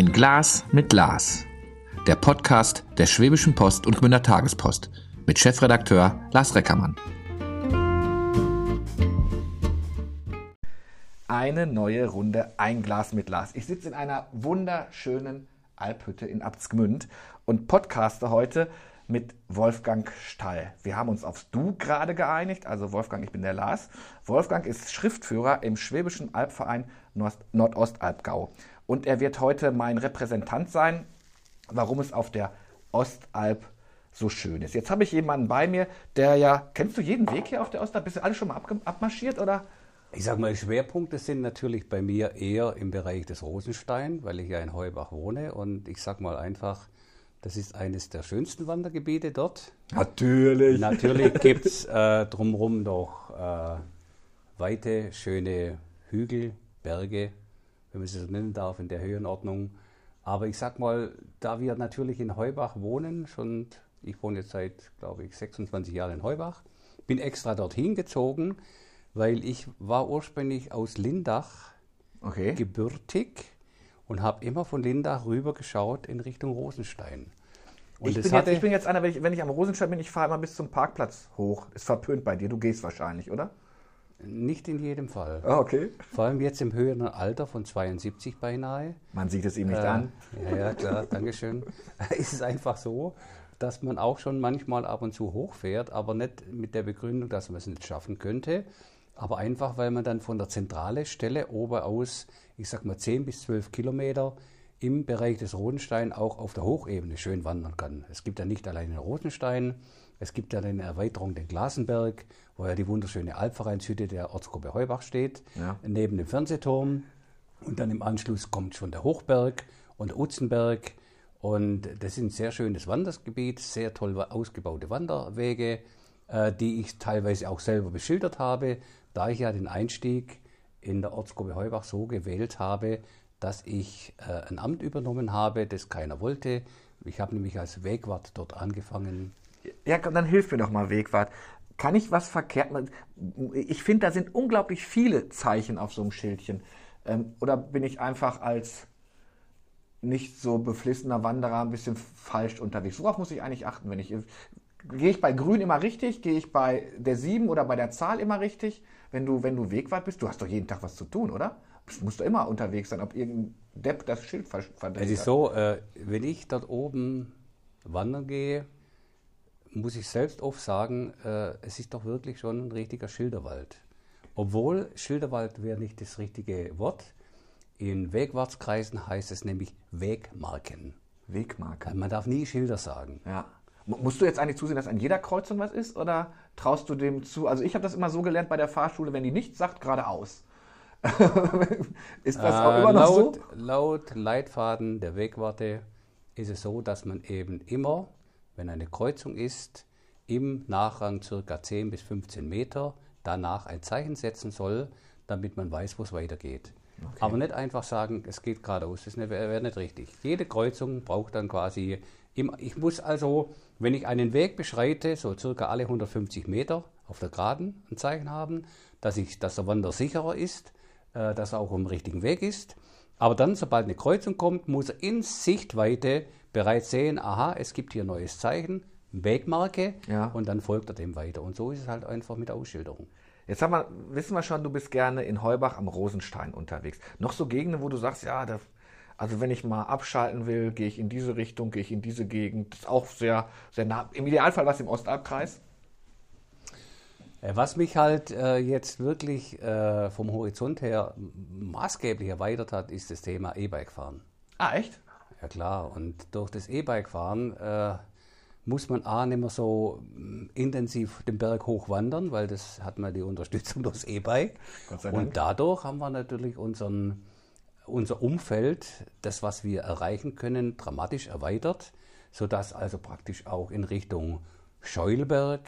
Ein Glas mit Lars. Der Podcast der Schwäbischen Post und Gmünder Tagespost mit Chefredakteur Lars Reckermann. Eine neue Runde Ein Glas mit Lars. Ich sitze in einer wunderschönen Alphütte in Abtsgmünd und podcaste heute mit Wolfgang Stall. Wir haben uns aufs Du gerade geeinigt. Also Wolfgang, ich bin der Lars. Wolfgang ist Schriftführer im Schwäbischen Albverein Nordostalbgau. Und er wird heute mein Repräsentant sein, warum es auf der Ostalb so schön ist. Jetzt habe ich jemanden bei mir, der ja, kennst du jeden Weg hier auf der Ostalb? Bist du alle schon mal abmarschiert oder? Ich sage mal, Schwerpunkte sind natürlich bei mir eher im Bereich des Rosenstein, weil ich ja in Heubach wohne und ich sage mal einfach, das ist eines der schönsten Wandergebiete dort. Natürlich. Natürlich gibt es äh, drumherum noch äh, weite, schöne Hügel, Berge, wenn man sie so nennen darf, in der Höhenordnung. Aber ich sag mal, da wir natürlich in Heubach wohnen, schon, ich wohne jetzt seit, glaube ich, 26 Jahren in Heubach, bin extra dorthin gezogen, weil ich war ursprünglich aus Lindach Okay. gebürtig und habe immer von Lindach rüber geschaut in Richtung Rosenstein. Ich es bin, jetzt, ich bin jetzt einer, wenn ich, wenn ich am Rosenstein bin, ich fahre immer bis zum Parkplatz hoch. Ist verpönt bei dir. Du gehst wahrscheinlich, oder? Nicht in jedem Fall. Ah, okay. Vor allem jetzt im höheren Alter von 72 beinahe. Man sieht es ihm nicht Äh, an. Ja, ja, klar, Dankeschön. ist es einfach so, dass man auch schon manchmal ab und zu hochfährt, aber nicht mit der Begründung, dass man es nicht schaffen könnte, aber einfach, weil man dann von der zentrale Stelle oben aus, ich sag mal 10 bis 12 Kilometer im Bereich des Rodenstein auch auf der Hochebene schön wandern kann. Es gibt ja nicht allein den Rodenstein, es gibt ja eine Erweiterung den Glasenberg, wo ja die wunderschöne Alpvereinshütte der Ortsgruppe Heubach steht, Ja. neben dem Fernsehturm. Und dann im Anschluss kommt schon der Hochberg und der Utzenberg. Und das ist ein sehr schönes Wandergebiet, sehr toll ausgebaute Wanderwege, äh, die ich teilweise auch selber beschildert habe, da ich ja den Einstieg in der Ortsgruppe Heubach so gewählt habe, dass ich äh, ein Amt übernommen habe, das keiner wollte. Ich habe nämlich als Wegwart dort angefangen. Ja, komm, dann hilf mir doch mal, Wegwart. Kann ich was verkehrt machen? Ich finde, da sind unglaublich viele Zeichen auf so einem Schildchen. Ähm, oder bin ich einfach als nicht so beflissener Wanderer ein bisschen falsch unterwegs? Worauf muss ich eigentlich achten, wenn ich. Gehe ich bei Grün immer richtig? Gehe ich bei der 7 oder bei der Zahl immer richtig? Wenn du, wenn du Wegwart bist, du hast doch jeden Tag was zu tun, oder? Du musst doch immer unterwegs sein, ob irgendein Depp das Schild ver- verdreht Es ist so, äh, wenn ich dort oben wandern gehe, muss ich selbst oft sagen, äh, es ist doch wirklich schon ein richtiger Schilderwald. Obwohl Schilderwald wäre nicht das richtige Wort. In Wegwartskreisen heißt es nämlich Wegmarken. Wegmarke. Man darf nie Schilder sagen. Ja. Mu- Musst du jetzt eigentlich zusehen, dass an jeder Kreuzung was ist oder traust du dem zu? Also ich habe das immer so gelernt bei der Fahrschule, wenn die nichts sagt, geradeaus. ist das auch Äh, immer noch laut, so? laut Leitfaden der Wegwarte ist es so, dass man eben immer, wenn eine Kreuzung ist, im Nachrang circa 10 bis 15 Meter danach ein Zeichen setzen soll, damit man weiß, wo es weitergeht. Aber nicht einfach sagen, es geht geradeaus, das wäre wär nicht richtig. Jede Kreuzung braucht dann quasi, im, ich muss also, wenn ich einen Weg beschreite, so circa alle 150 Meter auf der Geraden ein Zeichen haben, dass, ich, dass der Wander sicherer ist, äh, dass er auch am richtigen Weg ist. Aber dann, sobald eine Kreuzung kommt, muss er in Sichtweite bereits sehen, aha, es gibt hier ein neues Zeichen, Wegmarke, Ja. und dann folgt er dem weiter. Und so ist es halt einfach mit der Ausschilderung. Jetzt haben wir, wissen wir schon, du bist gerne in Heubach am Rosenstein unterwegs. Noch so Gegenden, wo du sagst, ja, da, also wenn ich mal abschalten will, gehe ich in diese Richtung, gehe ich in diese Gegend. Das ist auch sehr, sehr nah. Im Idealfall was im Ostalbkreis. Äh, Was mich halt äh, jetzt wirklich äh, vom Horizont her maßgeblich erweitert hat, ist das Thema E-Bike fahren. Ah, echt? Ja klar, und durch das E-Bike fahren äh, muss man A nicht mehr so mm, intensiv den Berg hochwandern, weil das hat man die Unterstützung durchs E-Bike. Und dadurch haben wir natürlich unseren, unser Umfeld, das, was wir erreichen können, dramatisch erweitert, sodass also praktisch auch in Richtung Scheulberg,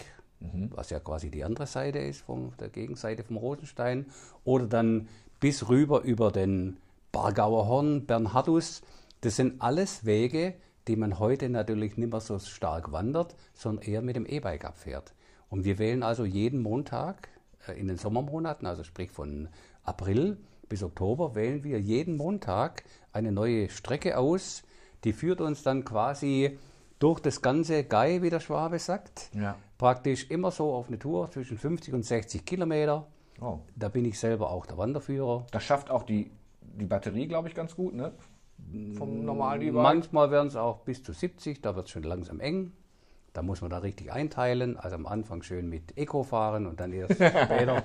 was ja quasi die andere Seite ist, von der Gegenseite vom Rosenstein, oder dann bis rüber über den Bargauer Horn, Bernhardus, das sind alles Wege, die man heute natürlich nicht mehr so stark wandert, sondern eher mit dem E-Bike abfährt. Und wir wählen also jeden Montag äh, in den Sommermonaten, also sprich von April bis Oktober wählen wir jeden Montag eine neue Strecke aus. Die führt uns dann quasi durch das ganze Gai, wie der Schwabe sagt. Ja. Praktisch immer so auf eine Tour zwischen 50 und 60 Kilometer. Oh. Da bin ich selber auch der Wanderführer. Das schafft auch die, die Batterie, glaube ich, ganz gut, ne? Vom normalen E-Bike. Manchmal werden es auch bis zu 70, da wird es schon langsam eng. Da muss man da richtig einteilen. Also am Anfang schön mit Eco fahren und dann erst später,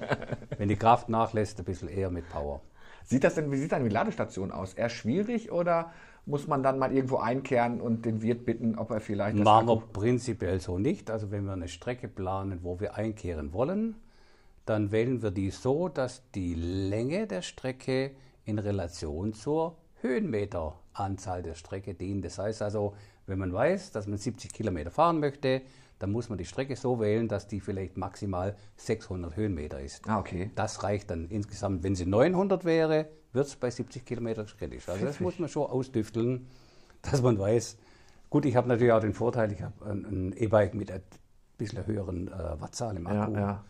wenn die Kraft nachlässt, ein bisschen eher mit Power. Sieht das denn, wie sieht dann die Ladestation aus? Eher schwierig oder muss man dann mal irgendwo einkehren und den Wirt bitten, ob er vielleicht das Machen wir prinzipiell so nicht. Also wenn wir eine Strecke planen, wo wir einkehren wollen, dann wählen wir die so, dass die Länge der Strecke in Relation zur Höhenmeteranzahl der Strecke dient. Das heißt also, wenn man weiß, dass man 70 Kilometer fahren möchte, dann muss man die Strecke so wählen, dass die vielleicht maximal 600 Höhenmeter ist. Ah, okay. Das reicht dann insgesamt. Wenn sie 900 wäre, wird es bei 70 Kilometern kritisch. Also das muss man schon ausdüfteln, dass man weiß. Gut, ich habe natürlich auch den Vorteil, ich habe ein, E-Bike mit ein bisschen höheren äh, Wattzahl im Ja, Akku. ja.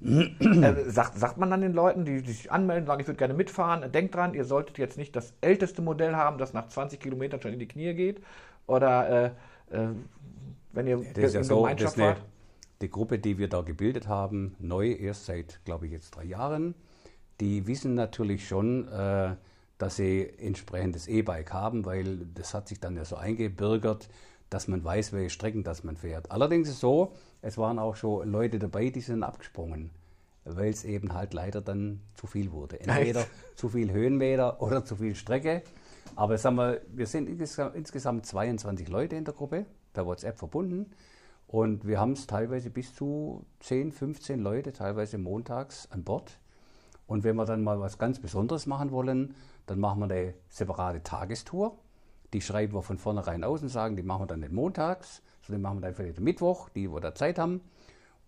Äh, sagt, sagt man dann den Leuten, die, die sich anmelden, sagen, ich würde gerne mitfahren, denkt dran, ihr solltet jetzt nicht das älteste Modell haben, das nach 20 Kilometern schon in die Knie geht. Oder äh, äh, wenn ihr Das ist ja in so, das Gemeinschaft eine, fahrt. die Gruppe, die wir da gebildet haben, neu, erst seit, glaube ich, jetzt drei Jahren, die wissen natürlich schon, äh, dass sie entsprechendes E-Bike haben, weil das hat sich dann ja so eingebürgert, dass man weiß, welche Strecken das man fährt. Allerdings ist es so, es waren auch schon Leute dabei, die sind abgesprungen, weil es eben halt leider dann zu viel wurde. Entweder zu viel Höhenmeter oder zu viel Strecke. Aber sagen wir, wir sind insgesa- insgesamt 22 Leute in der Gruppe, per WhatsApp verbunden. Und wir haben es teilweise bis zu 10, 15 Leute, teilweise montags an Bord. Und wenn wir dann mal was ganz Besonderes machen wollen, dann machen wir eine separate Tagestour. Die schreiben wir von vornherein aus und sagen, die machen wir dann nicht montags, sondern die machen wir dann vielleicht am Mittwoch, die, wo da Zeit haben.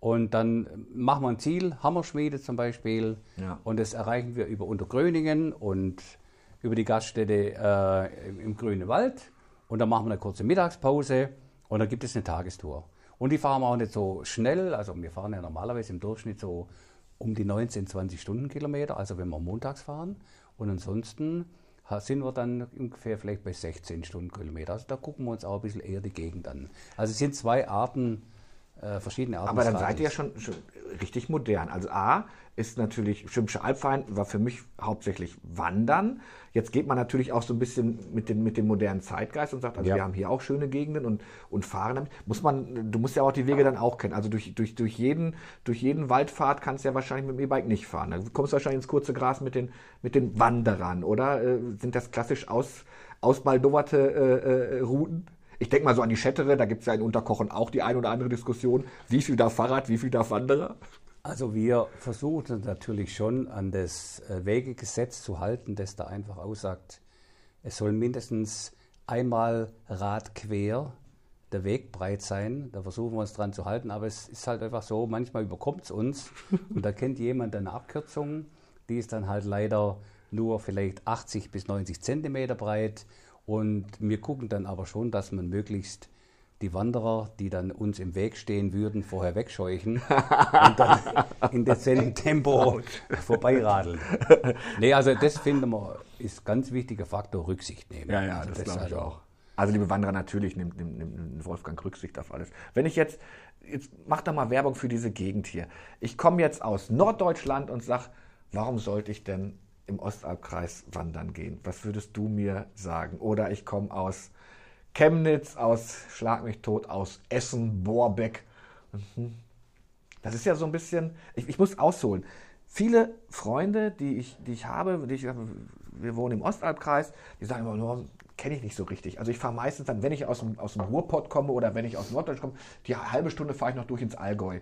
Und dann machen wir ein Ziel, Hammerschmiede zum Beispiel. Ja. Und das erreichen wir über Untergröningen und über die Gaststätte äh, im, im Grünen Wald. Und dann machen wir eine kurze Mittagspause und dann gibt es eine Tagestour. Und die fahren wir auch nicht so schnell. Also wir fahren ja normalerweise im Durchschnitt so um die 19, 20 Stundenkilometer, also wenn wir montags fahren. Und ansonsten sind wir dann ungefähr vielleicht bei 16 Stundenkilometer. Also da gucken wir uns auch ein bisschen eher die Gegend an. Also es sind zwei Arten, äh, verschiedene Arten. Aber dann seid ihr ja schon, schon richtig modern. Also A ist natürlich, Schwäbische Albverein war für mich hauptsächlich Wandern. Jetzt geht man natürlich auch so ein bisschen mit dem, mit dem modernen Zeitgeist und sagt, also Ja. wir haben hier auch schöne Gegenden und, und fahren damit. Muss man, du musst ja auch die Wege dann auch kennen. Also durch, durch, durch, jeden, durch jeden Waldpfad kannst du ja wahrscheinlich mit dem E-Bike nicht fahren. Da kommst du wahrscheinlich ins kurze Gras mit den, mit den Wanderern, oder? Äh, sind das klassisch aus, ausbaldowerte äh, äh, Routen? Ich denke mal so an die Schettere, da gibt es ja in Unterkochen auch die ein oder andere Diskussion. Wie viel darf Fahrrad, wie viel darf Wanderer? Also wir versuchen natürlich schon an das äh, Wegegesetz zu halten, das da einfach aussagt, es soll mindestens einmal radquer der Weg breit sein. Da versuchen wir uns dran zu halten, aber es ist halt einfach so, manchmal überkommt es uns und da kennt jemand eine Abkürzung, die ist dann halt leider nur vielleicht 80 bis 90 Zentimeter breit und wir gucken dann aber schon, dass man möglichst die Wanderer, die dann uns im Weg stehen würden, vorher wegscheuchen und dann in dezentem Tempo vorbeiradeln. Nee, also das finden wir, ist ganz wichtiger Faktor, Rücksicht nehmen. Also also- Also liebe Wanderer, natürlich nimmt, nimmt, nimmt Wolfgang Rücksicht auf alles. Wenn ich jetzt, jetzt mach doch mal Werbung für diese Gegend hier. Ich komme jetzt aus Norddeutschland und sag, warum sollte ich denn im Ostalbkreis wandern gehen? Was würdest du mir sagen? Oder ich komme aus Chemnitz, aus Schlag mich tot, aus Essen, Bohrbeck. Mhm. Das ist ja so ein bisschen, ich, ich muss ausholen. Viele Freunde, die ich, die ich habe, die ich, wir wohnen im Ostalbkreis, die sagen immer, nur kenne ich nicht so richtig. Also ich fahre meistens dann, wenn ich aus dem, aus dem Ruhrpott komme oder wenn ich aus Norddeutschland komme, die halbe Stunde fahre ich noch durch ins Allgäu.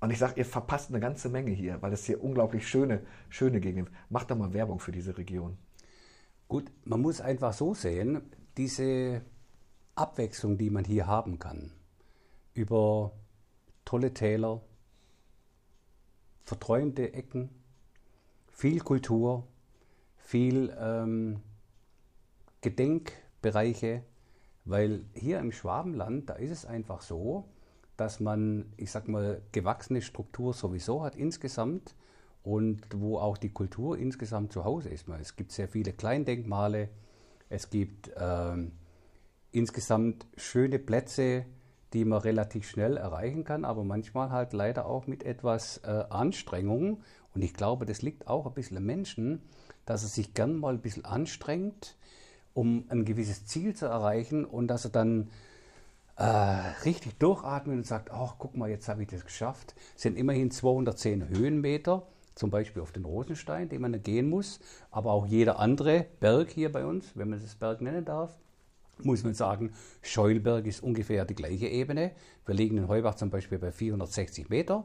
Und ich sage, ihr verpasst eine ganze Menge hier, weil es hier unglaublich schöne, schöne Gegend ist. Macht doch mal Werbung für diese Region. Gut, man muss einfach so sehen, diese Abwechslung, die man hier haben kann, über tolle Täler, verträumte Ecken, viel Kultur, viel ähm, Gedenkbereiche, weil hier im Schwabenland, da ist es einfach so, dass man, ich sag mal, gewachsene Struktur sowieso hat insgesamt und wo auch die Kultur insgesamt zu Hause ist. Es gibt sehr viele Kleindenkmale, es gibt ähm, insgesamt schöne Plätze, die man relativ schnell erreichen kann, aber manchmal halt leider auch mit etwas äh, Anstrengung. Und ich glaube, das liegt auch ein bisschen am Menschen, dass er sich gern mal ein bisschen anstrengt, um ein gewisses Ziel zu erreichen und dass er dann äh, richtig durchatmet und sagt, ach, guck mal, jetzt habe ich das geschafft. Es sind immerhin 210 Höhenmeter, zum Beispiel auf den Rosenstein, den man gehen muss, aber auch jeder andere Berg hier bei uns, wenn man das Berg nennen darf, muss man sagen, Scheulberg ist ungefähr die gleiche Ebene. Wir liegen in Heubach zum Beispiel bei 460 Meter.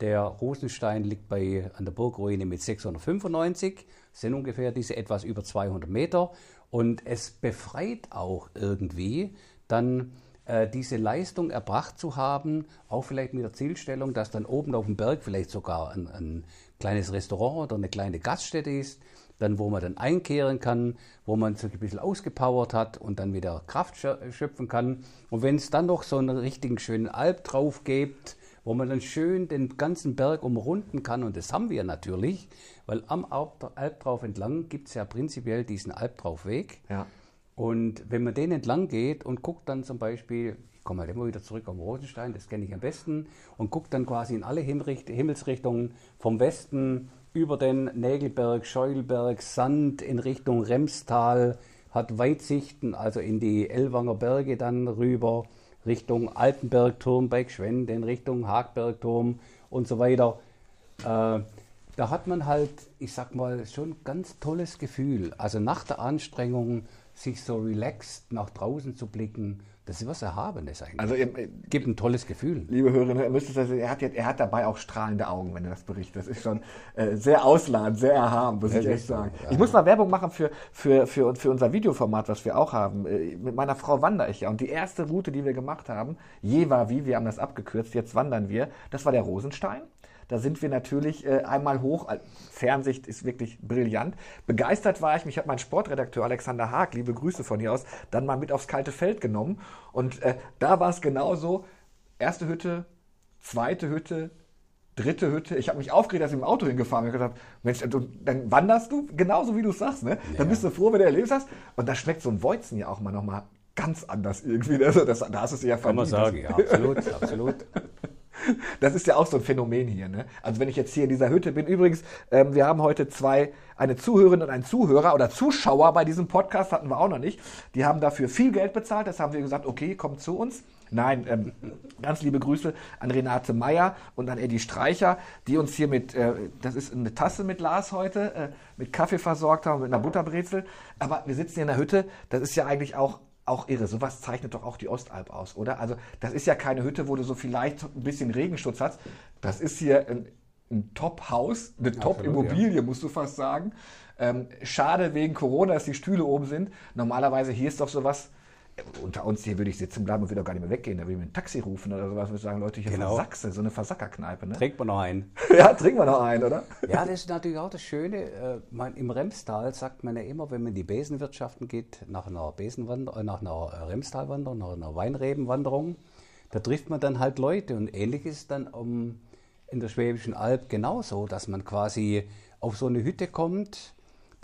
Der Rosenstein liegt bei, an der Burgruine mit 695, sind ungefähr diese etwas über 200 Meter. Und es befreit auch irgendwie dann äh, diese Leistung erbracht zu haben, auch vielleicht mit der Zielstellung, dass dann oben auf dem Berg vielleicht sogar ein, ein kleines Restaurant oder eine kleine Gaststätte ist, dann wo man dann einkehren kann, wo man sich ein bisschen ausgepowert hat und dann wieder Kraft schöpfen kann. Und wenn es dann noch so einen richtigen schönen Alp drauf gibt, wo man dann schön den ganzen Berg umrunden kann, und das haben wir natürlich, weil am Alp drauf entlang gibt es ja prinzipiell diesen Alpdraufweg. Ja. Und wenn man den entlang geht und guckt dann zum Beispiel, ich komme halt immer wieder zurück am Rosenstein, das kenne ich am besten, und guckt dann quasi in alle Himmelsrichtungen vom Westen über den Nägelberg, Scheulberg, Sand in Richtung Remstal, hat Weitsichten, also in die Ellwanger Berge dann rüber, Richtung Altenbergturm bei Gschwend, in Richtung Hagbergturm und so weiter. Äh, da hat man halt, ich sag mal, schon ein ganz tolles Gefühl. Also nach der Anstrengung sich so relaxed nach draußen zu blicken das ist was Erhabenes eigentlich. Also ihr, gibt ein tolles Gefühl. Liebe Hörerinnen, ihr müsst es, er, hat jetzt, er hat dabei auch strahlende Augen, wenn er das berichtet. Das ist schon äh, sehr ausladend, sehr erhaben, muss ja, ich echt sagen. Ja. Ich muss mal Werbung machen für, für, für, für unser Videoformat, was wir auch haben. Äh, mit meiner Frau wandere ich ja. Und die erste Route, die wir gemacht haben, je war wie, wir haben das abgekürzt, jetzt wandern wir, das war der Rosenstein. Da sind wir natürlich äh, einmal hoch. Fernsicht ist wirklich brillant. Begeistert war ich, mich hat mein Sportredakteur Alexander Haag, liebe Grüße von hier aus, dann mal mit aufs kalte Feld genommen. Und äh, da war es genauso. Erste Hütte, zweite Hütte, dritte Hütte. Ich habe mich aufgeregt, dass ich im Auto hingefahren bin. Ich habe gedacht, Mensch, du, dann wanderst du, genauso wie du es sagst. Ne? Ja. Dann bist du froh, wenn du erlebst hast. Und da schmeckt so ein Weizen ja auch mal nochmal ganz anders irgendwie. Also das, da hast du es ja Kann man sagen, ja, absolut, absolut. Das ist ja auch so ein Phänomen hier. Ne? Also wenn ich jetzt hier in dieser Hütte bin, übrigens, ähm, wir haben heute zwei, eine Zuhörerin und einen Zuhörer oder Zuschauer bei diesem Podcast, hatten wir auch noch nicht. Die haben dafür viel Geld bezahlt. Das haben wir gesagt, okay, kommt zu uns. Nein, ähm, ganz liebe Grüße an Renate Meyer und an Eddie Streicher, die uns hier mit, äh, das ist eine Tasse mit Lars heute, äh, mit Kaffee versorgt haben, mit einer Butterbrezel. Aber wir sitzen hier in der Hütte, das ist ja eigentlich auch auch irre. Sowas zeichnet doch auch die Ostalb aus, oder? Also das ist ja keine Hütte, wo du so vielleicht ein bisschen Regenschutz hast. Das ist hier ein, ein Top-Haus, eine Top-Immobilie, ja. musst du fast sagen. Ähm, schade wegen Corona, dass die Stühle oben sind. Normalerweise hier ist doch sowas, unter uns hier würde ich sitzen bleiben und würde auch gar nicht mehr weggehen. Da würde ich mir ein Taxi rufen oder sowas. Würde sagen, Leute, ich genau. Versachse, so eine Versackerkneipe. Ne? Trinkt man noch einen. ja, trinkt man noch einen, oder? ja, das ist natürlich auch das Schöne. Äh, man, Im Remstal sagt man ja immer, wenn man in die Besenwirtschaften geht, nach einer Besenwanderung, äh, nach einer äh, Remstalwanderung, nach einer Weinrebenwanderung, da trifft man dann halt Leute. Und ähnlich ist dann um, in der Schwäbischen Alb genauso, dass man quasi auf so eine Hütte kommt,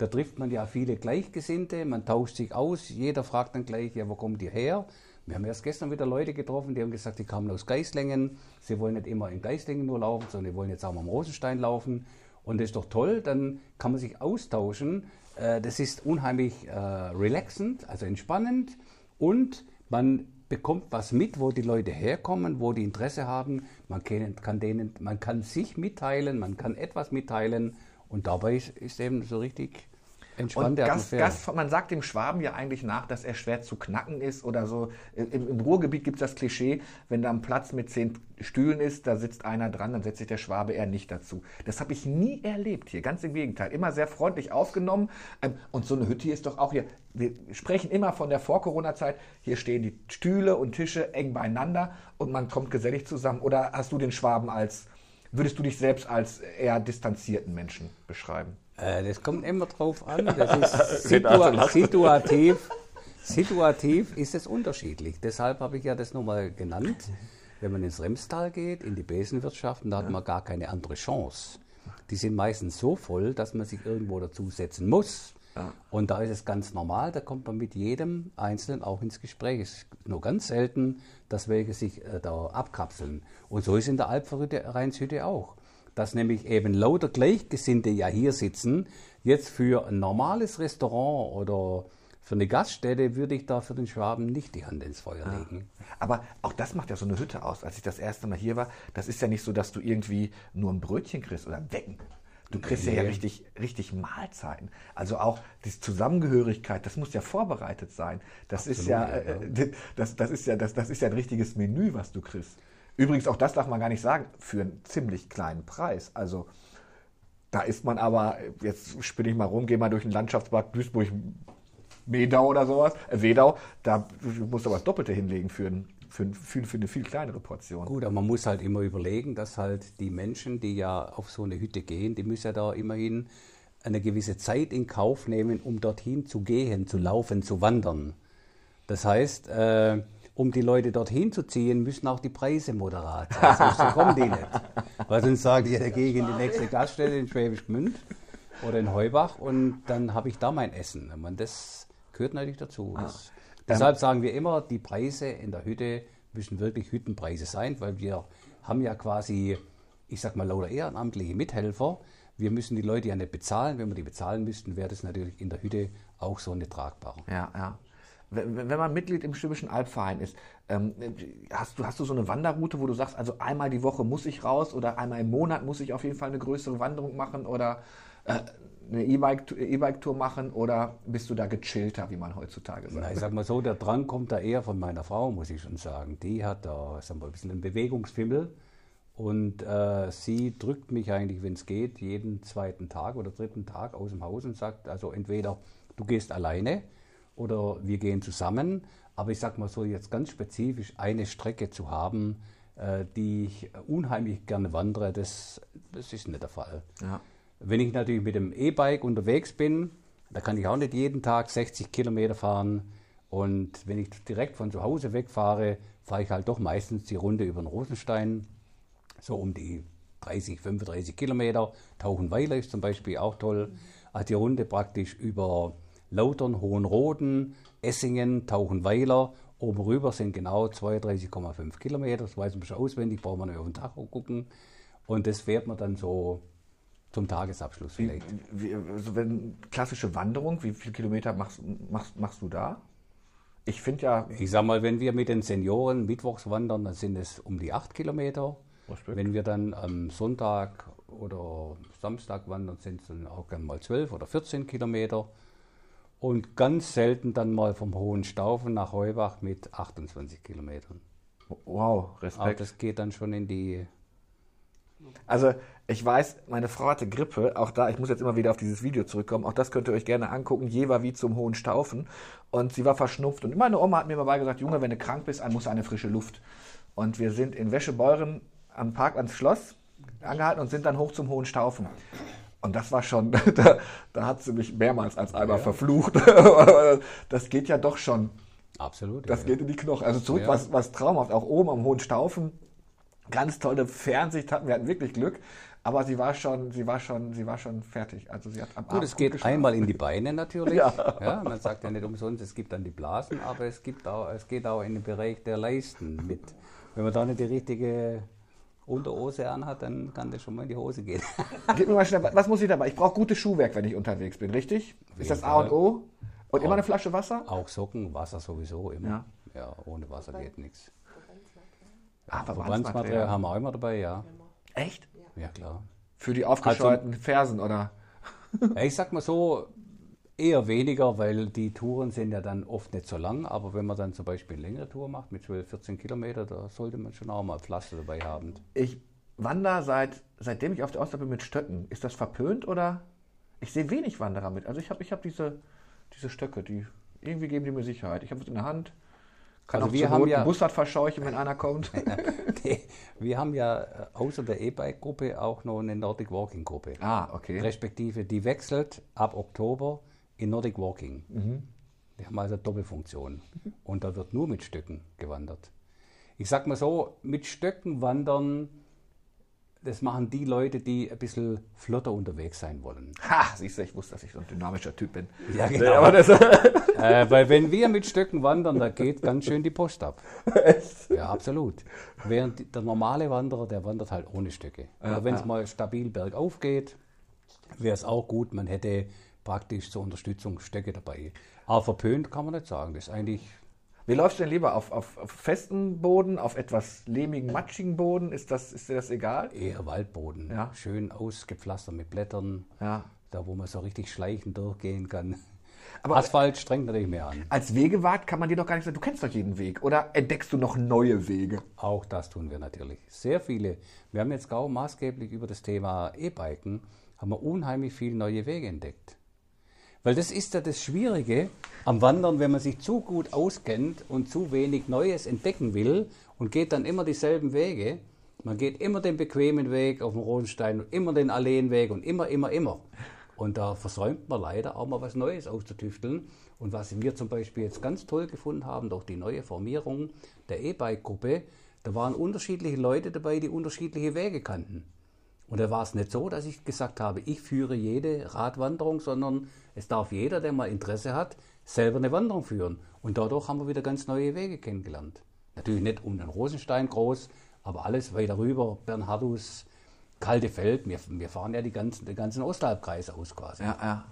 da trifft man ja viele Gleichgesinnte, man tauscht sich aus, jeder fragt dann gleich, ja, wo kommt ihr her? Wir haben erst gestern wieder Leute getroffen, die haben gesagt, die kamen aus Geislingen. Sie wollen nicht immer in Geislingen nur laufen, sondern die wollen jetzt auch mal am Rosenstein laufen. Und das ist doch toll, dann kann man sich austauschen. Äh, das ist unheimlich äh, relaxend, also entspannend. Und man bekommt was mit, wo die Leute herkommen, wo die Interesse haben. Man kann, denen, man kann sich mitteilen, man kann etwas mitteilen. Und dabei ist, ist eben so richtig Entspannte und Gast, Gast, man sagt dem Schwaben ja eigentlich nach, dass er schwer zu knacken ist oder so. Im, im Ruhrgebiet gibt es das Klischee, wenn da ein Platz mit zehn Stühlen ist, da sitzt einer dran, dann setzt sich der Schwabe eher nicht dazu. Das habe ich nie erlebt hier, ganz im Gegenteil. Immer sehr freundlich aufgenommen. Ähm, und so eine Hütte hier ist doch auch hier, wir sprechen immer von der Vor-Corona-Zeit, hier stehen die Stühle und Tische eng beieinander und man kommt gesellig zusammen. Oder hast du den Schwaben als, würdest du dich selbst als eher distanzierten Menschen beschreiben? Äh, das kommt immer drauf an. Das ist situa situativ. Situativ ist es unterschiedlich. Deshalb habe ich ja das nochmal genannt. Wenn man ins Remstal geht, in die Besenwirtschaften, da hat man gar keine andere Chance. die sind meistens so voll, dass man sich irgendwo dazusetzen muss. Ja. Und da ist es ganz normal, da kommt man mit jedem Einzelnen auch ins Gespräch. Es ist nur ganz selten, dass welche sich äh, da abkapseln. Und so ist in der Alpvereинshütte auch. Dass nämlich eben lauter Gleichgesinnte ja hier sitzen. Jetzt für ein normales Restaurant oder für eine Gaststätte würde ich da für den Schwaben nicht die Hand ins Feuer legen. Aber auch das macht ja so eine Hütte aus. Als ich das erste Mal hier war, das ist ja nicht so, dass du irgendwie nur ein Brötchen kriegst oder ein Wecken. Du kriegst ja, ja Nee. richtig, richtig Mahlzeiten. Also auch die Zusammengehörigkeit, das muss ja vorbereitet sein. Das ist ja, Absolut, äh, das, das ist ja, das, das ist ja ein richtiges Menü, was du kriegst. Übrigens, auch das darf man gar nicht sagen, für einen ziemlich kleinen Preis. Also da ist man aber, jetzt spinne ich mal rum, gehe mal durch den Landschaftspark Duisburg, Medau oder sowas, äh, Wedau, da musst du aber das Doppelte hinlegen für, ein, für, für eine viel kleinere Portion. Gut, aber man muss halt immer überlegen, dass halt die Menschen, die ja auf so eine Hütte gehen, die müssen ja da immerhin eine gewisse Zeit in Kauf nehmen, um dorthin zu gehen, zu laufen, zu wandern. Das heißt, äh, um die Leute dorthin zu ziehen, müssen auch die Preise moderat sein. Sonst so kommen die nicht. Weil sonst sagen die, ja, da gehe ich in die nächste Gaststätte in Schwäbisch Gmünd oder in Heubach und dann habe ich da mein Essen. Meine, das gehört natürlich dazu. Das, deshalb sagen wir immer, die Preise in der Hütte müssen wirklich Hüttenpreise sein, weil wir haben ja quasi, ich sag mal, lauter ehrenamtliche Mithelfer. Wir müssen die Leute ja nicht bezahlen. Wenn wir die bezahlen müssten, wäre das natürlich in der Hütte auch so nicht tragbar. Ja, ja. Wenn wenn man Mitglied im Schwäbischen Albverein ist, ähm, hast, du, hast du so eine Wanderroute, wo du sagst, also einmal die Woche muss ich raus oder einmal im Monat muss ich auf jeden Fall eine größere Wanderung machen oder äh, eine E-Bike- E-Bike-Tour machen oder bist du da gechillter, wie man heutzutage sagt? Na, ich sag mal so, der Drang kommt da eher von meiner Frau, muss ich schon sagen. Die hat da sagen wir, ein bisschen einen Bewegungsfimmel und äh, sie drückt mich eigentlich, wenn es geht, jeden zweiten Tag oder dritten Tag aus dem Haus und sagt, also entweder du gehst alleine oder wir gehen zusammen. Aber ich sag mal so, jetzt ganz spezifisch eine Strecke zu haben, äh, die ich unheimlich gerne wandere, das, das ist nicht der Fall. Ja. Wenn ich natürlich mit dem E-Bike unterwegs bin, da kann ich auch nicht jeden Tag 60 Kilometer fahren. Und wenn ich direkt von zu Hause wegfahre, fahre ich halt doch meistens die Runde über den Rosenstein, so um die 30, 35 Kilometer. Tauchenweiler ist zum Beispiel auch toll. Also die Runde praktisch über Lautern, Hohenroden, Essingen, Tauchenweiler. Oben rüber sind genau 32,5 Kilometer. Das weiß man schon auswendig, braucht man nicht auf den Tacho gucken. Und das fährt man dann so zum Tagesabschluss Wie, vielleicht. wie, also wenn klassische Wanderung, wie viele Kilometer machst, machst, machst du da? Ich finde ja, Ich sag mal, wenn wir mit den Senioren mittwochs wandern, dann sind es um die acht Kilometer. Respekt. Wenn wir dann am Sonntag oder Samstag wandern, sind es dann auch gerne mal 12 oder 14 Kilometer. Und ganz selten dann mal vom Hohenstaufen nach Heubach mit 28 Kilometern. wow, Aber Respekt. das geht dann schon in die. Also ich weiß, meine Frau hatte Grippe, auch da, ich muss jetzt immer wieder auf dieses Video zurückkommen, auch das könnt ihr euch gerne angucken, Jever wie zum Hohen Staufen und sie war verschnupft und meine Oma hat mir mal gesagt, Junge, wenn du krank bist, dann muss eine frische Luft. Und wir sind in Wäschebeuren am Parklandsschloss angehalten und sind dann hoch zum Hohen Staufen. Und das war schon, da, da hat sie mich mehrmals als einmal verflucht. Das geht ja doch schon Absolut. das ja, geht in die Knochen. Also zurück Ja. was, was traumhaft. Auch oben am Hohen Staufen. Ganz tolle Fernsicht hatten wir, hatten wirklich Glück. Aber sie war schon, sie war schon, sie war schon fertig. Also sie hat am Gut, Abend es geht geschlafen. einmal in die Beine natürlich. Ja. Ja. man sagt ja nicht umsonst, es gibt dann die Blasen, aber es, gibt auch, es geht auch in den Bereich der Leisten mit. Wenn man da nicht die richtige Unterhose anhat, dann kann das schon mal in die Hose gehen. Gib mir mal schnell, was muss ich dabei? Ich brauche gutes Schuhwerk, wenn ich unterwegs bin, richtig? Ist das A und. O? Und immer eine Flasche Wasser? Auch Socken, Wasser sowieso immer. Ja. Ja, ohne Wasser geht nichts. Ah, Verbandsmaterial haben wir auch immer dabei, ja. Echt? Ja, klar. Für die aufgescheuerten Fersen, oder? Ich sag mal so, eher weniger, weil die Touren sind ja dann oft nicht so lang, aber wenn man dann zum Beispiel eine längere Tour macht mit 12, 14 Kilometer, da sollte man schon auch mal Pflaster dabei haben. Ich wandere seit, seitdem ich auf der Ostsee bin mit Stöcken. Ist das verpönt oder? Ich sehe wenig Wanderer mit. Also ich habe ich hab diese, diese Stöcke, die irgendwie geben die mir Sicherheit. Ich habe es in der Hand. Kann Also auch wir haben ja- Bussard verscheuchen, wenn einer kommt. Nee, wir haben ja äh, außer der E-Bike-Gruppe auch noch eine Nordic Walking-Gruppe. ah, okay. Respektive, die wechselt ab Oktober in Nordic Walking. Mhm. Die haben also Doppelfunktion. Und da wird nur mit Stöcken gewandert. Ich sag mal so, mit Stöcken wandern, das machen die Leute, die ein bisschen flotter unterwegs sein wollen. Ha, siehst du, ich wusste, dass ich so ein dynamischer Typ bin. Ja, genau. aber das, Äh, weil wenn wir mit Stöcken wandern, da geht ganz schön die Post ab. Ja, absolut. Während der normale Wanderer, der wandert halt ohne Stöcke. Aber wenn es mal stabil bergauf geht, wäre es auch gut, man hätte praktisch zur Unterstützung Stöcke dabei. Aber verpönt kann man nicht sagen. Das ist eigentlich Wie läufst du denn lieber? Auf, auf, auf festem Boden, auf etwas lehmigen, matschigen Boden? Ist, das, ist dir das egal? eher Waldboden. Ja. Schön ausgepflastert mit Blättern. Ja. Da, wo man so richtig schleichend durchgehen kann. Aber- Asphalt strengt natürlich mehr an. Als Wegewart kann man dir doch gar nicht sagen, du kennst doch jeden Weg. Oder entdeckst du noch neue Wege? Auch das tun wir natürlich. Sehr viele. Wir haben jetzt kaum maßgeblich über das Thema E-Biken, haben wir unheimlich viele neue Wege entdeckt. Weil das ist ja das Schwierige am Wandern, wenn man sich zu gut auskennt und zu wenig Neues entdecken will und geht dann immer dieselben Wege. Man geht immer den bequemen Weg auf dem Rosenstein und immer den Alleenweg und immer, immer, immer. Und da versäumt man leider auch mal was Neues auszutüfteln. Und was wir zum Beispiel jetzt ganz toll gefunden haben durch die neue Formierung der E-Bike-Gruppe, da waren unterschiedliche Leute dabei, die unterschiedliche Wege kannten. Und da war es nicht so, dass ich gesagt habe, ich führe jede Radwanderung, sondern es darf jeder, der mal Interesse hat, selber eine Wanderung führen. Und dadurch haben wir wieder ganz neue Wege kennengelernt. Natürlich nicht um den Rosenstein groß, aber alles weiter rüber, Bernhardus, Kaldefeld. Wir, wir fahren ja die ganzen, den ganzen Ostalbkreis aus quasi. Ja, ja.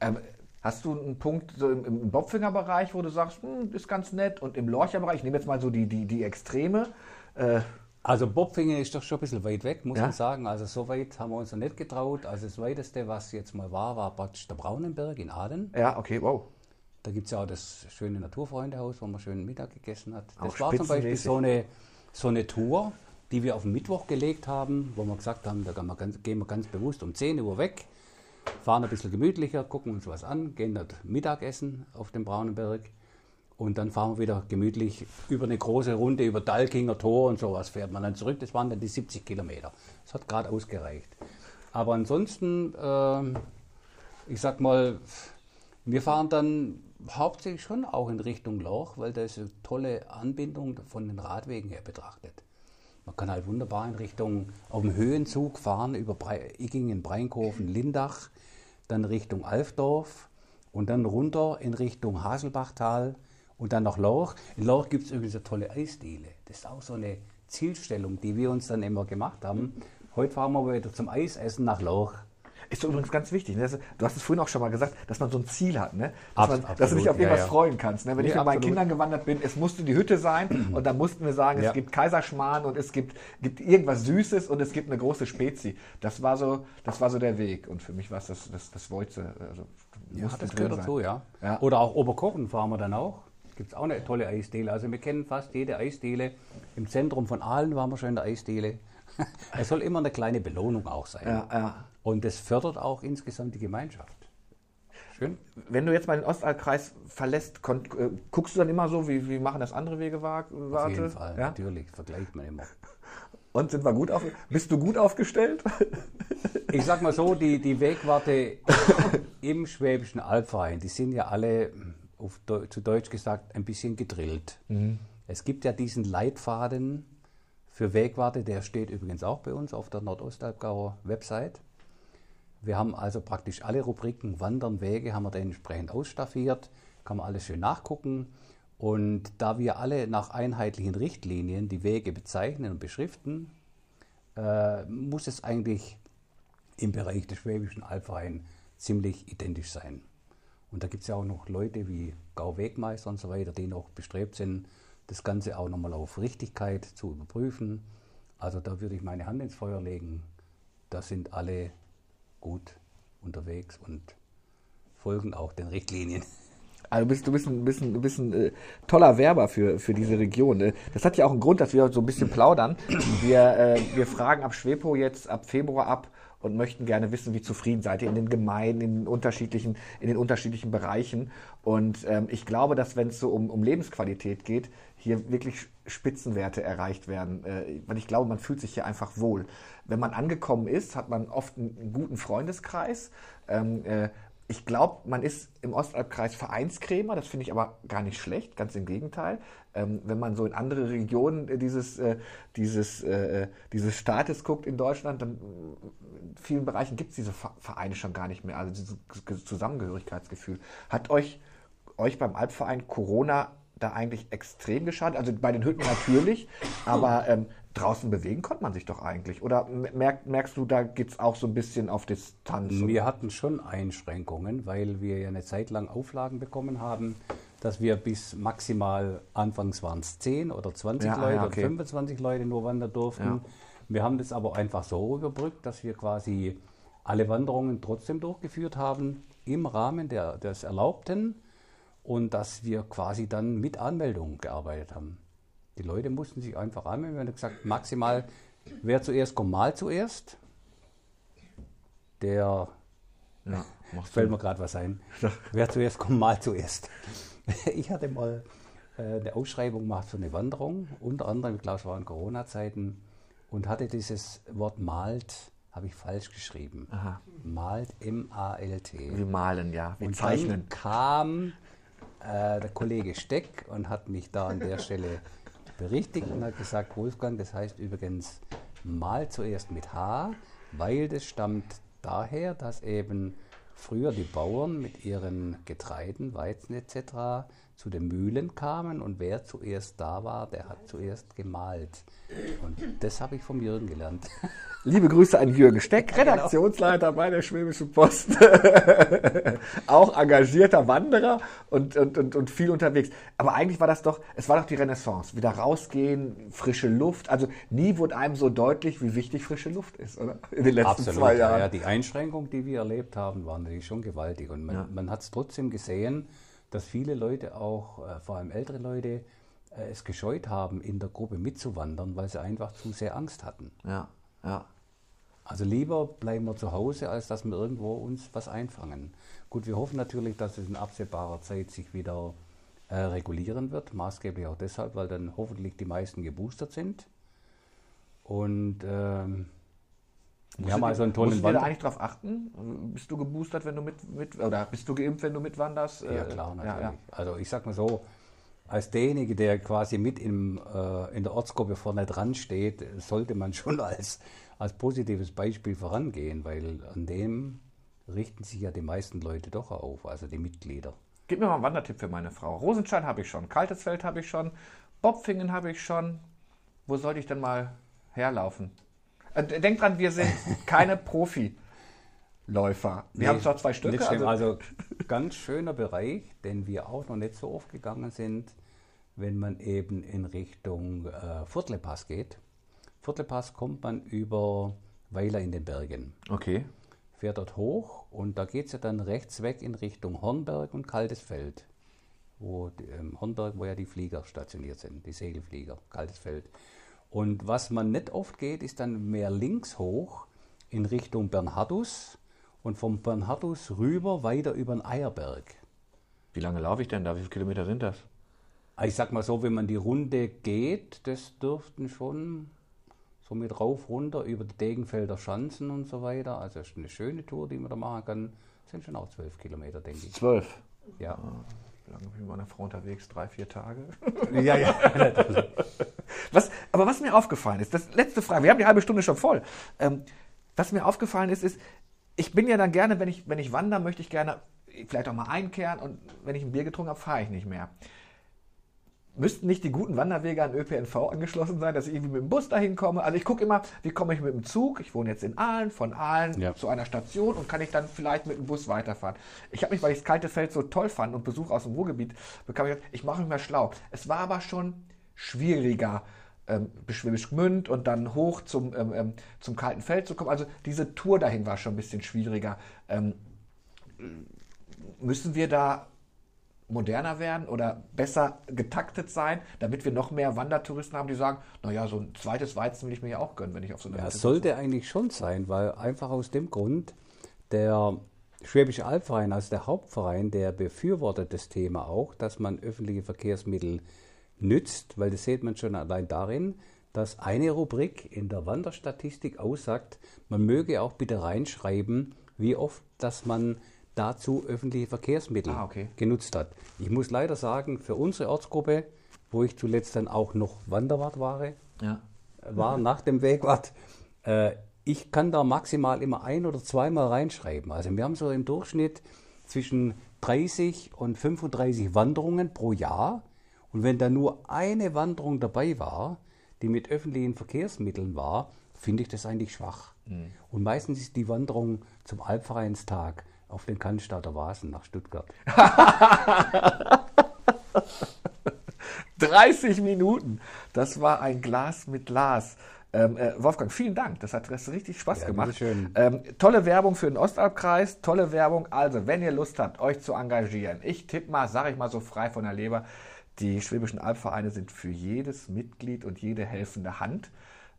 Ähm, hast du einen Punkt so im, im Bopfinger-Bereich, wo du sagst, hm, ist ganz nett? Und im Lorcher-Bereich, ich nehme jetzt mal so die, die, die Extreme. Äh, Also Bobfingen ist doch schon ein bisschen weit weg, muss Ja. man sagen. Also so weit haben wir uns noch nicht getraut. Also das weiteste, was jetzt mal war, war praktisch der Braunenberg in Aden. ja, okay, wow. Da gibt es ja auch das schöne Naturfreundehaus, wo man schön Mittag gegessen hat. Auch Das war zum Beispiel so eine, so eine Tour, die wir auf den Mittwoch gelegt haben, wo wir gesagt haben, da gehen wir ganz, gehen wir ganz bewusst um 10 Uhr weg, fahren ein bisschen gemütlicher, gucken uns was an, gehen dort Mittagessen auf dem Braunenberg und dann fahren wir wieder gemütlich über eine große Runde über Dalkinger Tor und sowas fährt man dann zurück. Das waren dann die 70 Kilometer. Das hat gerade ausgereicht. Aber ansonsten, ähm, ich sag mal, wir fahren dann hauptsächlich schon auch in Richtung Loch, weil da ist eine tolle Anbindung von den Radwegen her betrachtet. Man kann halt wunderbar in Richtung auf dem Höhenzug fahren über Brei Iggingen, Breinkofen, Lindach, dann Richtung Alfdorf und dann runter in Richtung Haselbachtal und dann nach Lorch. In Lorch gibt es übrigens eine tolle Eisdiele. Das ist auch so eine Zielstellung, die wir uns dann immer gemacht haben. Heute fahren wir wieder zum Eisessen nach Lorch. Ist doch übrigens ganz wichtig. Ne? Du hast es vorhin auch schon mal gesagt, dass man so ein Ziel hat. Ne? Dass, Abs- man, dass du dich absolut, auf irgendwas ja, ja. freuen kannst. Ne? Wenn Nee, ich mit meinen absolut. Kindern gewandert bin, es musste die Hütte sein und dann mussten wir sagen, Ja. es gibt Kaiserschmarrn und es gibt, gibt irgendwas Süßes und es gibt eine große Spezi. Das war so, das war so der Weg. Und für mich war es das, das, das Woize. Also, Ja, das gehört sein. dazu. Ja. Oder auch Oberkochen fahren wir dann auch. Gibt es auch eine tolle Eisdiele. Also wir kennen fast jede Eisdiele. Im Zentrum von Aalen waren wir schon in der Eisdiele. es soll immer eine kleine Belohnung auch sein. Ja, ja. Und das fördert auch insgesamt die Gemeinschaft. Schön. Wenn du jetzt mal den Ostalbkreis verlässt, äh, guckst du dann immer so, wie, wie machen das andere Wegewarte? Auf jeden Fall, Ja? natürlich, vergleicht man immer. Und sind wir gut auf, bist du gut aufgestellt? Ich sag mal so, die, die Wegwarte im Schwäbischen Albverein, die sind ja alle, auf Deu zu Deutsch gesagt, ein bisschen gedrillt. Es gibt ja diesen Leitfaden für Wegwarte, der steht übrigens auch bei uns auf der Nordostalbgauer Website. Wir haben also praktisch alle Rubriken Wandern, Wege, haben wir da entsprechend ausstaffiert, kann man alles schön nachgucken. Und da wir alle nach einheitlichen Richtlinien die Wege bezeichnen und beschriften, äh, muss es eigentlich im Bereich des Schwäbischen Albverein ziemlich identisch sein. Und da gibt es ja auch noch Leute wie Gau-Wegmeister und so weiter, die noch bestrebt sind, das Ganze auch nochmal auf Richtigkeit zu überprüfen. Also da würde ich meine Hand ins Feuer legen. Da sind alle gut unterwegs und folgen auch den Richtlinien. Also du bist, du bist ein, bist ein, bist ein äh, toller Werber für, für diese Region. Ne? Das hat ja auch einen Grund, dass wir so ein bisschen plaudern. Wir, äh, wir fragen ab Schwepo jetzt ab Februar ab und möchten gerne wissen, wie zufrieden seid ihr in den Gemeinden, in den unterschiedlichen, in den unterschiedlichen Bereichen. Und ähm, ich glaube, dass wenn es so um, um Lebensqualität geht, hier wirklich Spitzenwerte erreicht werden. Äh, weil ich glaube, man fühlt sich hier einfach wohl. Wenn man angekommen ist, hat man oft einen, guten Freundeskreis. Ähm, äh, ich glaube, man ist im Ostalbkreis Vereinskrämer, das finde ich aber gar nicht schlecht, ganz im Gegenteil. Ähm, wenn man so in andere Regionen äh, dieses, äh, dieses, äh, dieses Staates guckt in Deutschland, dann in vielen Bereichen gibt es diese Vereine schon gar nicht mehr, also dieses Zusammengehörigkeitsgefühl. Hat euch, euch beim Alpverein Corona da eigentlich extrem geschadet? Also bei den Hütten natürlich, aber ähm, draußen bewegen konnte man sich doch eigentlich. Oder merk, merkst du, da geht es auch so ein bisschen auf Distanz? Wir hatten schon Einschränkungen, weil wir ja eine Zeit lang Auflagen bekommen haben, dass wir bis maximal, anfangs waren es 10 oder 20 ja, Leute ja, okay. oder 25 Leute nur wandern durften. Ja. Wir haben das aber einfach so überbrückt, dass wir quasi alle Wanderungen trotzdem durchgeführt haben im Rahmen der, des Erlaubten und dass wir quasi dann mit Anmeldung gearbeitet haben. Die Leute mussten sich einfach anmelden. Wir haben gesagt, maximal, wer zuerst kommt, mal zuerst. Der, ja, fällt mir gerade was ein. wer zuerst kommt, mal zuerst. ich hatte mal äh, eine Ausschreibung gemacht für eine Wanderung, unter anderem, ich glaube, es waren Corona-Zeiten, und hatte dieses Wort malt, habe ich falsch geschrieben. Aha. Malt, M-A-L-T. Wie malen, ja, wie und zeichnen. Dann kam äh, der Kollege Steck und hat mich da an der Stelle berichtigt und hat gesagt, Wolfgang, das heißt übrigens mal zuerst mit H, weil das stammt daher, dass eben früher die Bauern mit ihren Getreiden, Weizen etc. zu den Mühlen kamen und wer zuerst da war, der hat zuerst gemalt. Und das habe ich vom Jürgen gelernt. Liebe Grüße an Jürgen Steck, genau. Redaktionsleiter bei der Schwäbischen Post. auch engagierter Wanderer und, und, und, und, viel unterwegs. Aber eigentlich war das doch, es war doch die Renaissance. Wieder rausgehen, frische Luft. Also nie wurde einem so deutlich, wie wichtig frische Luft ist, oder? In den letzten Absolut, zwei Jahren. Ja, die Einschränkungen, die wir erlebt haben, waren natürlich schon gewaltig. Und man, ja. man hat es trotzdem gesehen, dass viele Leute auch, äh, vor allem ältere Leute, äh, es gescheut haben, in der Gruppe mitzuwandern, weil sie einfach zu sehr Angst hatten. Ja, ja. Also lieber bleiben wir zu Hause, als dass wir irgendwo uns was einfangen. Gut, wir hoffen natürlich, dass es in absehbarer Zeit sich wieder äh, regulieren wird, maßgeblich auch deshalb, weil dann hoffentlich die meisten geboostert sind. Und ähm, wir haben also einen tollen Musst du da eigentlich darauf achten? Bist du geboostert, wenn du mit, mit oder bist du geimpft, wenn du mitwanderst? Ja, klar, natürlich. Ja, ja. Also ich sag mal so, als derjenige, der quasi mit im, äh, in der Ortsgruppe vorne dran steht, sollte man schon als als positives Beispiel vorangehen, weil an dem richten sich ja die meisten Leute doch auf, also die Mitglieder. Gib mir mal einen Wandertipp für meine Frau. Rosenstein habe ich schon, Kaltesfeld habe ich schon, Bobfingen habe ich schon. Wo sollte ich denn mal herlaufen? Äh, denk dran, wir sind keine Profiläufer. Wir nee, haben zwar zwei Stücke. Also, also ganz schöner Bereich, den wir auch noch nicht so oft gegangen sind, wenn man eben in Richtung äh, Furtlepass geht. Viertelpass kommt man über Weiler in den Bergen. Okay. Fährt dort hoch und da geht es ja dann rechts weg in Richtung Hornberg und Kaltes Feld. Wo ähm, Hornberg, wo ja die Flieger stationiert sind, die Segelflieger, Kaltes Feld. Und was man nicht oft geht, ist dann mehr links hoch in Richtung Bernhardus und vom Bernhardus rüber weiter über den Eierberg. Wie lange laufe ich denn da? Wie viele Kilometer sind das? Ich sag mal so, wenn man die Runde geht, das dürften schon so mit rauf, runter über die Degenfelder Schanzen und so weiter. Also ist eine schöne Tour, die man da machen kann. Das sind schon auch zwölf Kilometer, denke ich. Zwölf? Ja. Wie lange bin ich mit meiner Frau unterwegs? Drei, vier Tage? ja, ja. was, aber was mir aufgefallen ist, das letzte Frage, wir haben die halbe Stunde schon voll. Ähm, was mir aufgefallen ist, ist, ich bin ja dann gerne, wenn ich, wenn ich wandere, möchte ich gerne vielleicht auch mal einkehren und wenn ich ein Bier getrunken habe, fahre ich nicht mehr müssten nicht die guten Wanderwege an ÖPNV angeschlossen sein, dass ich irgendwie mit dem Bus dahin komme. Also ich gucke immer, wie komme ich mit dem Zug. Ich wohne jetzt in Aalen, von Aalen ja. zu einer Station und kann ich dann vielleicht mit dem Bus weiterfahren. Ich habe mich, weil ich das kalte Feld so toll fand und Besuch aus dem Ruhrgebiet bekam, ich, ich mache mich mal schlau. Es war aber schon schwieriger, ähm, bis Schwäbisch Gmünd und dann hoch zum, ähm, ähm, zum kalten Feld zu kommen. Also diese Tour dahin war schon ein bisschen schwieriger. Ähm, müssen wir da moderner werden oder besser getaktet sein, damit wir noch mehr Wandertouristen haben, die sagen, naja, so ein zweites Weizen will ich mir ja auch gönnen, wenn ich auf so eine Ja, sollte sitze. eigentlich schon sein, weil einfach aus dem Grund, der Schwäbische Albverein, also der Hauptverein, der befürwortet das Thema auch, dass man öffentliche Verkehrsmittel nützt, weil das sieht man schon allein darin, dass eine Rubrik in der Wanderstatistik aussagt, man möge auch bitte reinschreiben, wie oft, dass man dazu öffentliche Verkehrsmittel Ah, okay. genutzt hat. Ich muss leider sagen, für unsere Ortsgruppe, wo ich zuletzt dann auch noch Wanderwart war, Ja. war nach dem Wegwart, äh, ich kann da maximal immer ein oder zweimal reinschreiben. Also wir haben so im Durchschnitt zwischen 30 und 35 Wanderungen pro Jahr. Und wenn da nur eine Wanderung dabei war, die mit öffentlichen Verkehrsmitteln war, finde ich das eigentlich schwach. Und meistens ist die Wanderung zum Alpvereinstag auf den Cannstatter Vasen nach Stuttgart. 30 Minuten. Das war ein Glas mit Glas. Ähm, äh, Wolfgang, vielen Dank. Das hat richtig Spaß Ja, gemacht. bitteschön. Ähm, tolle Werbung für den Ostalbkreis. Tolle Werbung. Also, wenn ihr Lust habt, euch zu engagieren. Ich tippe mal, sage ich mal so frei von der Leber, die Schwäbischen Albvereine sind für jedes Mitglied und jede helfende Hand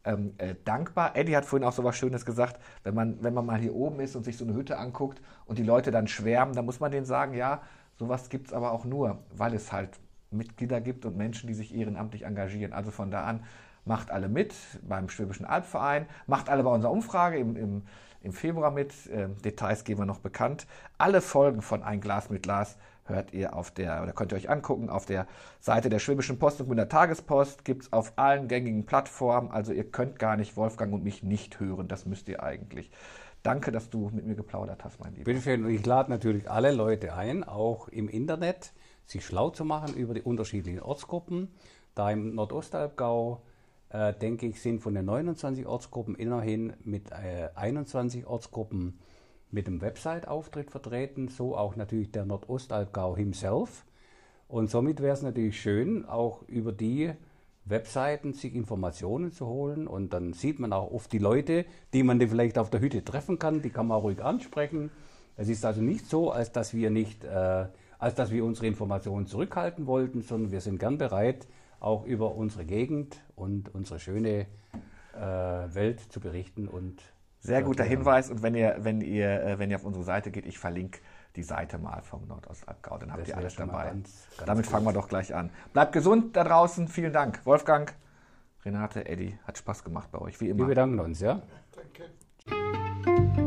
ähm, äh, dankbar. Eddie hat vorhin auch so was Schönes gesagt, wenn man, wenn man mal hier oben ist und sich so eine Hütte anguckt und die Leute dann schwärmen, dann muss man denen sagen, ja, sowas gibt es aber auch nur, weil es halt Mitglieder gibt und Menschen, die sich ehrenamtlich engagieren. Also von da an, macht alle mit beim Schwäbischen Albverein, macht alle bei unserer Umfrage im, im, im Februar mit. Ähm, Details geben wir noch bekannt. Alle Folgen von Ein Glas mit Glas hört ihr auf der, oder könnt ihr euch angucken, auf der Seite der Schwäbischen Post und der Tagespost gibt es auf allen gängigen Plattformen. Also ihr könnt gar nicht Wolfgang und mich nicht hören, das müsst ihr eigentlich. Danke, dass du mit mir geplaudert hast, mein Lieber. Bitte schön. Und ich lade natürlich alle Leute ein, auch im Internet, sich schlau zu machen über die unterschiedlichen Ortsgruppen. Da im Nordostalbgau, äh, denke ich, sind von den 29 Ortsgruppen immerhin mit äh, 21 Ortsgruppen mit dem Website-Auftritt vertreten, so auch natürlich der Nordostalbgau himself. Und somit wäre es natürlich schön, auch über die Webseiten sich Informationen zu holen. Und dann sieht man auch oft die Leute, die man vielleicht auf der Hütte treffen kann, die kann man ruhig ansprechen. Es ist also nicht so, als dass wir nicht, äh, als dass wir unsere Informationen zurückhalten wollten, sondern wir sind gern bereit, auch über unsere Gegend und unsere schöne äh, Welt zu berichten und sehr guter Hinweis. Und wenn ihr, wenn ihr, äh, wenn ihr auf unsere Seite geht, ich verlinke die Seite mal vom Nordostabgau, dann habt das ihr alles dabei. Ganz, ganz Damit gut. fangen wir doch gleich an. Bleibt gesund da draußen. Vielen Dank. Wolfgang, Renate, Eddie, hat Spaß gemacht bei euch, wie immer. Wir bedanken uns, ja? Danke.